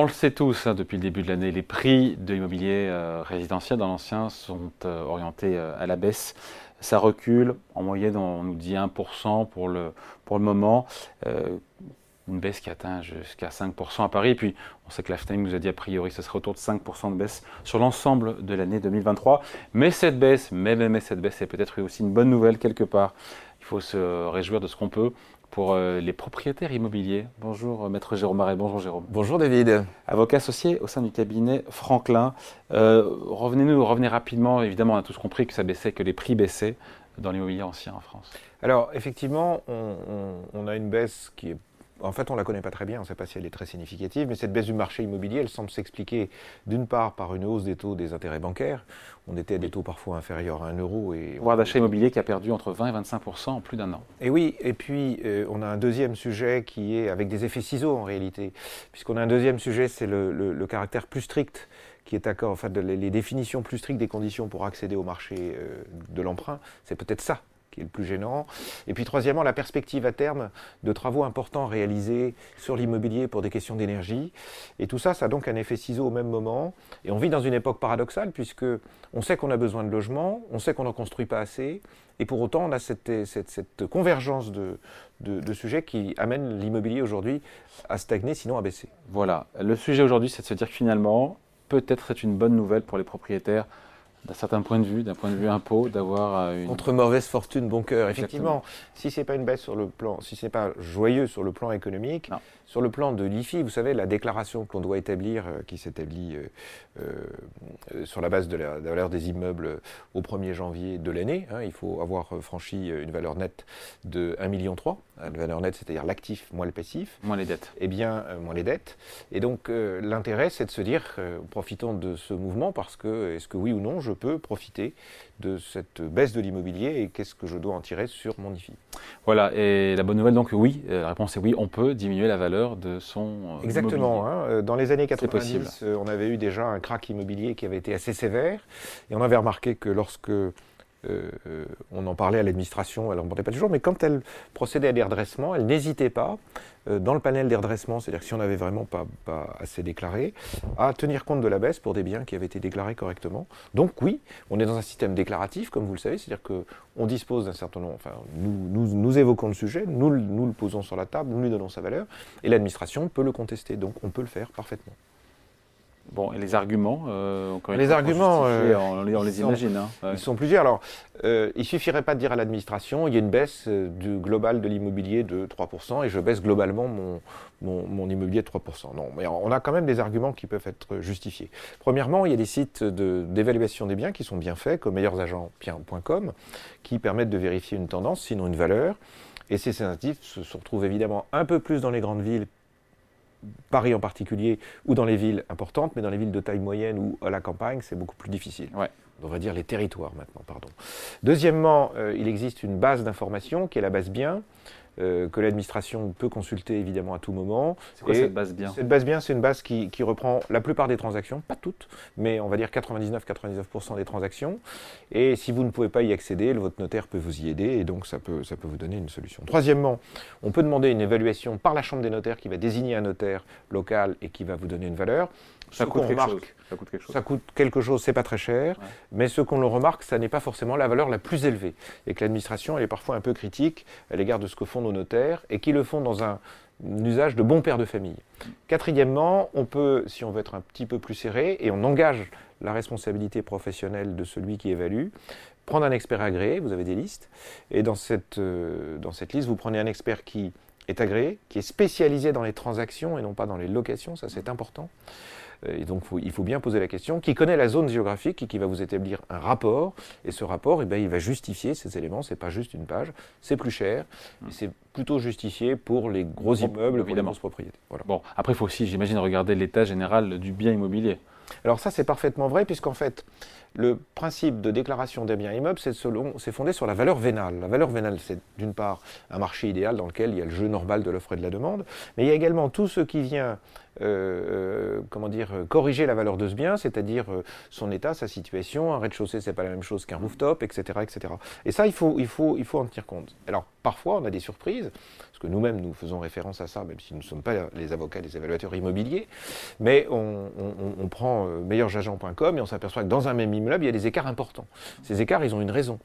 On le sait tous, hein, depuis le début de l'année, les prix de l'immobilier euh, résidentiel dans l'ancien sont euh, orientés euh, à la baisse. Ça recule, en moyenne on nous dit 1% pour le, pour le moment. une baisse qui atteint jusqu'à 5% à Paris. Et puis, on sait que la nous a dit a priori ce serait autour de 5% de baisse sur l'ensemble de l'année 2023. Mais cette baisse, mais, mais cette baisse est peut-être aussi une bonne nouvelle quelque part. Il faut se réjouir de ce qu'on peut pour euh, les propriétaires immobiliers. Bonjour euh, Maître Jérôme Marais, bonjour Jérôme. Bonjour David. Avocat associé au sein du cabinet Franklin. Euh, revenez-nous, revenez rapidement, évidemment on a tous compris que ça baissait, que les prix baissaient dans l'immobilier ancien en France. Alors effectivement, on, a une baisse qui est en fait, on ne la connaît pas très bien, on ne sait pas si elle est très significative, mais cette baisse du marché immobilier, elle semble s'expliquer d'une part par une hausse des taux des intérêts bancaires. On était à des taux parfois inférieurs à 1 euro. Et Voire d'achat immobilier qui a perdu entre 20 et 25% en plus d'un an. Et oui, et puis euh, on a un deuxième sujet qui est avec des effets ciseaux en réalité, puisqu'on a un deuxième sujet, c'est le, caractère plus strict qui est d'accord, en fait, les, définitions plus strictes des conditions pour accéder au marché euh, de l'emprunt, c'est peut-être ça qui est le plus gênant. Et puis troisièmement, la perspective à terme de travaux importants réalisés sur l'immobilier pour des questions d'énergie. Et tout ça, ça a donc un effet ciseau au même moment. Et on vit dans une époque paradoxale puisque on sait qu'on a besoin de logements, on sait qu'on n'en construit pas assez, et pour autant on a cette, convergence de, de, sujets qui amène l'immobilier aujourd'hui à stagner, sinon à baisser. Voilà, le sujet aujourd'hui c'est de se dire que finalement, peut-être c'est une bonne nouvelle pour les propriétaires d'un certain point de vue, d'un point de vue impôt, d'avoir euh, une... Entre mauvaise fortune, bon cœur. Effectivement, si c'est pas une baisse sur le plan, si c'est pas joyeux sur le plan économique, sur le plan de l'IFI, vous savez, la déclaration qu'on doit établir, euh, qui s'établit euh, sur la base de la, valeur des immeubles au 1er janvier de l'année, hein, il faut avoir franchi une valeur nette de 1,3 million. La valeur nette, c'est-à-dire l'actif moins le passif. Moins les dettes. Eh bien, moins les dettes. Et donc, l'intérêt, c'est de se dire, profitons de ce mouvement parce que, est-ce que oui ou non, je peux profiter de cette baisse de l'immobilier et qu'est-ce que je dois en tirer sur mon IFI Voilà, et la bonne nouvelle, donc oui, euh, la réponse est oui, on peut diminuer la valeur de son euh, Exactement. Hein, euh, dans les années 90, on avait eu déjà un crack immobilier qui avait été assez sévère. Et on avait remarqué que lorsque euh, on en parlait à l'administration, elle ne remontait pas toujours, mais quand elle procédait à des redressements, elle n'hésitait pas, euh, dans le panel des redressements, c'est-à-dire si on n'avait vraiment pas, assez déclaré, à tenir compte de la baisse pour des biens qui avaient été déclarés correctement. Donc oui, on est dans un système déclaratif, comme vous le savez, c'est-à-dire qu'on dispose d'un certain nombre, enfin, nous, nous, évoquons le sujet, nous, nous le posons sur la table, nous lui donnons sa valeur, et l'administration peut le contester, donc on peut le faire parfaitement. Bon, et les arguments euh, Les arguments, euh, on, les imagine. Hein, Ils sont plusieurs. Alors, euh, il suffirait pas de dire à l'administration, il y a une baisse euh, du global de l'immobilier de 3%, et je baisse globalement mon, mon, immobilier de 3%. Non, mais on a quand même des arguments qui peuvent être justifiés. Premièrement, il y a des sites d'évaluation des biens qui sont bien faits, comme meilleursagents.com, qui permettent de vérifier une tendance, sinon une valeur. Et ces sensitifs se retrouvent évidemment un peu plus dans les grandes villes Paris en particulier, ou dans les villes importantes, mais dans les villes de taille moyenne ou à la campagne, c'est beaucoup plus difficile. Ouais. On va dire les territoires maintenant, pardon. Deuxièmement, euh, il existe une base d'information qui est la base bien, euh, que l'administration peut consulter évidemment à tout moment. C'est quoi cette base bien Cette base bien, c'est une base qui, reprend la plupart des transactions, pas toutes, mais on va dire 99-99% des transactions. Et si vous ne pouvez pas y accéder, votre notaire peut vous y aider et donc ça peut, ça peut vous donner une solution. Troisièmement, on peut demander une évaluation par la Chambre des notaires qui va désigner un notaire local et qui va vous donner une valeur. Ça coûte, quelque chose. ça coûte quelque chose. Ça coûte quelque chose, c'est pas très cher, mais ce qu'on le remarque, ça n'est pas forcément la valeur la plus élevée. Et que l'administration, elle est parfois un peu critique à l'égard de ce que font nos notaires et qui le font dans un, usage de bon père de famille. Quatrièmement, on peut, si on veut être un petit peu plus serré, et on engage la responsabilité professionnelle de celui qui évalue, prendre un expert agréé, vous avez des listes, et dans cette, euh, dans cette liste, vous prenez un expert qui est agréé, qui est spécialisé dans les transactions et non pas dans les locations, ça c'est important. Euh, et donc il faut bien poser la question, qui connaît la zone géographique et qui va vous établir un rapport, et ce rapport, eh bien, il va justifier ces éléments, c'est pas juste une page, c'est plus cher, c'est plutôt justifié pour les gros immeubles, évidemment. pour les Voilà. Bon, après il faut aussi, j'imagine, regarder l'état général du bien immobilier. Alors ça c'est parfaitement vrai, puisqu'en fait, le principe de déclaration des biens immeubles, c'est fondé sur la valeur vénale. La valeur vénale, c'est d'une part un marché idéal dans lequel il y a le jeu normal de l'offre et de la demande, mais il y a également tout ce qui vient euh, euh, comment dire, corriger la valeur de ce bien, c'est-à-dire euh, son état, sa situation. Un rez-de-chaussée, c'est pas la même chose qu'un rooftop, etc., etc. Et ça, il faut, il faut, il faut en tenir compte. Alors, parfois, on a des surprises, parce que nous-mêmes, nous faisons référence à ça, même si nous ne sommes pas les avocats des évaluateurs immobiliers, mais on, prend meilleurjagent.com et on s'aperçoit que dans un même immeuble, il y a des écarts importants. Ces écarts, ils ont une raison,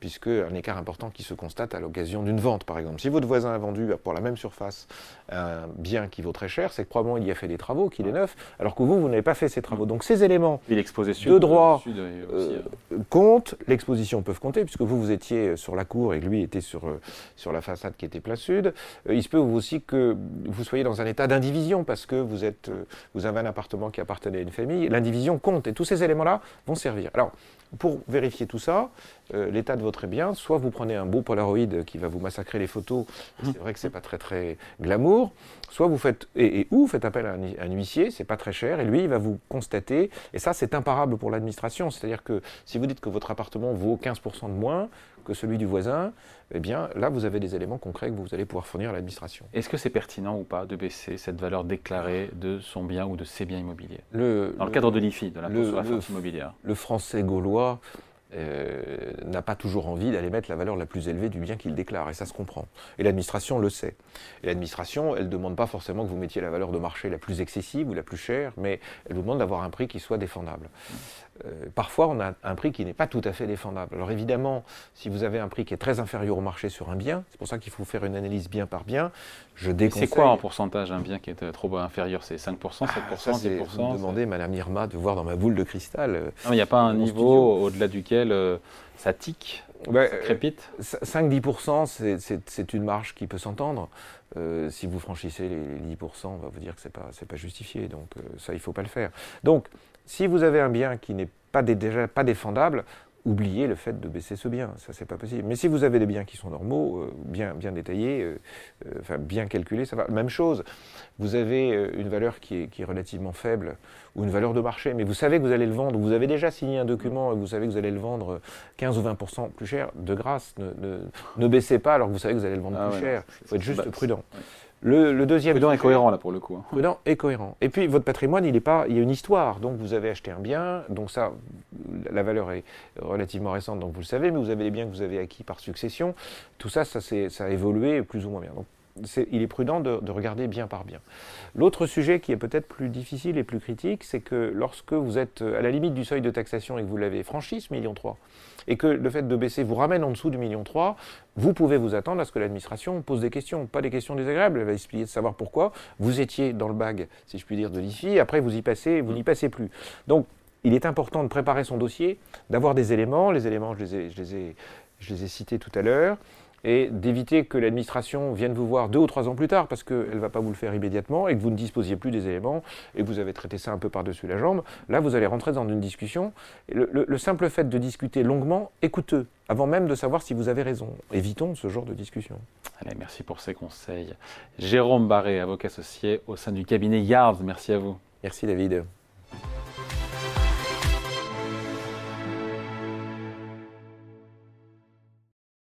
puisque un écart important qui se constate à l'occasion d'une vente, par exemple. Si votre voisin a vendu pour la même surface un bien qui vaut très cher, c'est que probablement il y a fait des travaux, qu'il est neuf, alors que vous, vous n'avez pas fait ces travaux. Donc ces éléments de droit euh, comptent, l'exposition peuvent compter, puisque vous, vous étiez sur la cour et lui était sur, euh, sur la façade qui était plein sud. Euh, il se peut aussi que vous soyez dans un état d'indivision, parce que vous, êtes, vous avez un appartement qui appartenait à une famille. L'indivision compte, et tous ces éléments-là vont servir. Alors, pour vérifier tout ça, euh, l'état de votre bien, soit vous prenez un beau Polaroid qui va vous massacrer les photos, c'est vrai que c'est pas très très glamour, soit vous faites, et, ou vous faites appel à un, huissier, c'est pas très cher, et lui il va vous constater, et ça c'est imparable pour l'administration, c'est-à-dire que si vous dites que votre appartement vaut 15% de moins que celui du voisin, eh bien là vous avez des éléments concrets que vous allez pouvoir fournir à l'administration. Est-ce que c'est pertinent ou pas de baisser cette valeur déclarée de son bien ou de ses biens immobiliers le, Dans le, cadre de l'IFI, de l'impôt sur la force immobilière. Le français gaulois euh, n'a pas toujours envie d'aller mettre la valeur la plus élevée du bien qu'il déclare, et ça se comprend. Et l'administration le sait. Et l'administration, elle ne demande pas forcément que vous mettiez la valeur de marché la plus excessive ou la plus chère, mais elle vous demande d'avoir un prix qui soit défendable. Euh, parfois, on a un prix qui n'est pas tout à fait défendable. Alors évidemment, si vous avez un prix qui est très inférieur au marché sur un bien, c'est pour ça qu'il faut faire une analyse bien par bien. Je déconseille. C'est quoi en pourcentage un bien qui est trop inférieur? C'est 5%, 7%, ah, 10% Vous demandez, Madame Irma, de voir dans ma boule de cristal. il n'y a pas un niveau au-delà duquel euh, ça tique ça crépite? 5-10%, c'est une marge qui peut s'entendre. Euh, si vous franchissez les 10%, on va vous dire que ce n'est pas, pas justifié. Donc ça, il ne faut pas le faire. Donc si vous avez un bien qui n'est pas déjà pas défendable, oubliez le fait de baisser ce bien, ça c'est pas possible. Mais si vous avez des biens qui sont normaux, euh, bien, bien détaillés, euh, euh, enfin bien calculés, ça va. Même chose, vous avez une valeur qui est, qui est, relativement faible ou une valeur de marché, mais vous savez que vous allez le vendre, vous avez déjà signé un document et vous savez que vous allez le vendre 15 ou 20% plus cher, de grâce, ne, ne, baissez pas alors que vous savez que vous allez le vendre ah plus cher. Il faut être juste bah, prudent. Le, deuxième. Prudent et cohérent, là, pour le coup. Hein. Prudent et cohérent. Et puis, votre patrimoine, il, est pas, il y a une histoire. Donc, vous avez acheté un bien. Donc, ça, la valeur est relativement récente, donc vous le savez, mais vous avez les biens que vous avez acquis par succession. Tout ça, ça, ça a évolué plus ou moins bien. Donc, il est prudent de, regarder bien par bien. L'autre sujet qui est peut-être plus difficile et plus critique, c'est que lorsque vous êtes à la limite du seuil de taxation et que vous l'avez franchi, ce million 3, et que le fait de baisser vous ramène en dessous du million 3, vous pouvez vous attendre à ce que l'administration pose des questions, pas des questions désagréables, elle va expliquer de savoir pourquoi. Vous étiez dans le bag, si je puis dire, de l'IFI, après vous y passez, vous n'y passez plus. Donc, il est important de préparer son dossier, d'avoir des éléments, les éléments, je les ai cités tout à l'heure, et d'éviter que l'administration vienne vous voir deux ou trois ans plus tard parce qu'elle ne va pas vous le faire immédiatement et que vous ne disposiez plus des éléments et que vous avez traité ça un peu par-dessus la jambe. Là, vous allez rentrer dans une discussion. Le, simple fait de discuter longuement est coûteux avant même de savoir si vous avez raison. Évitons ce genre de discussion. Allez, merci pour ces conseils. Jérôme Barré, avocat associé au sein du cabinet Yards, merci à vous. Merci David.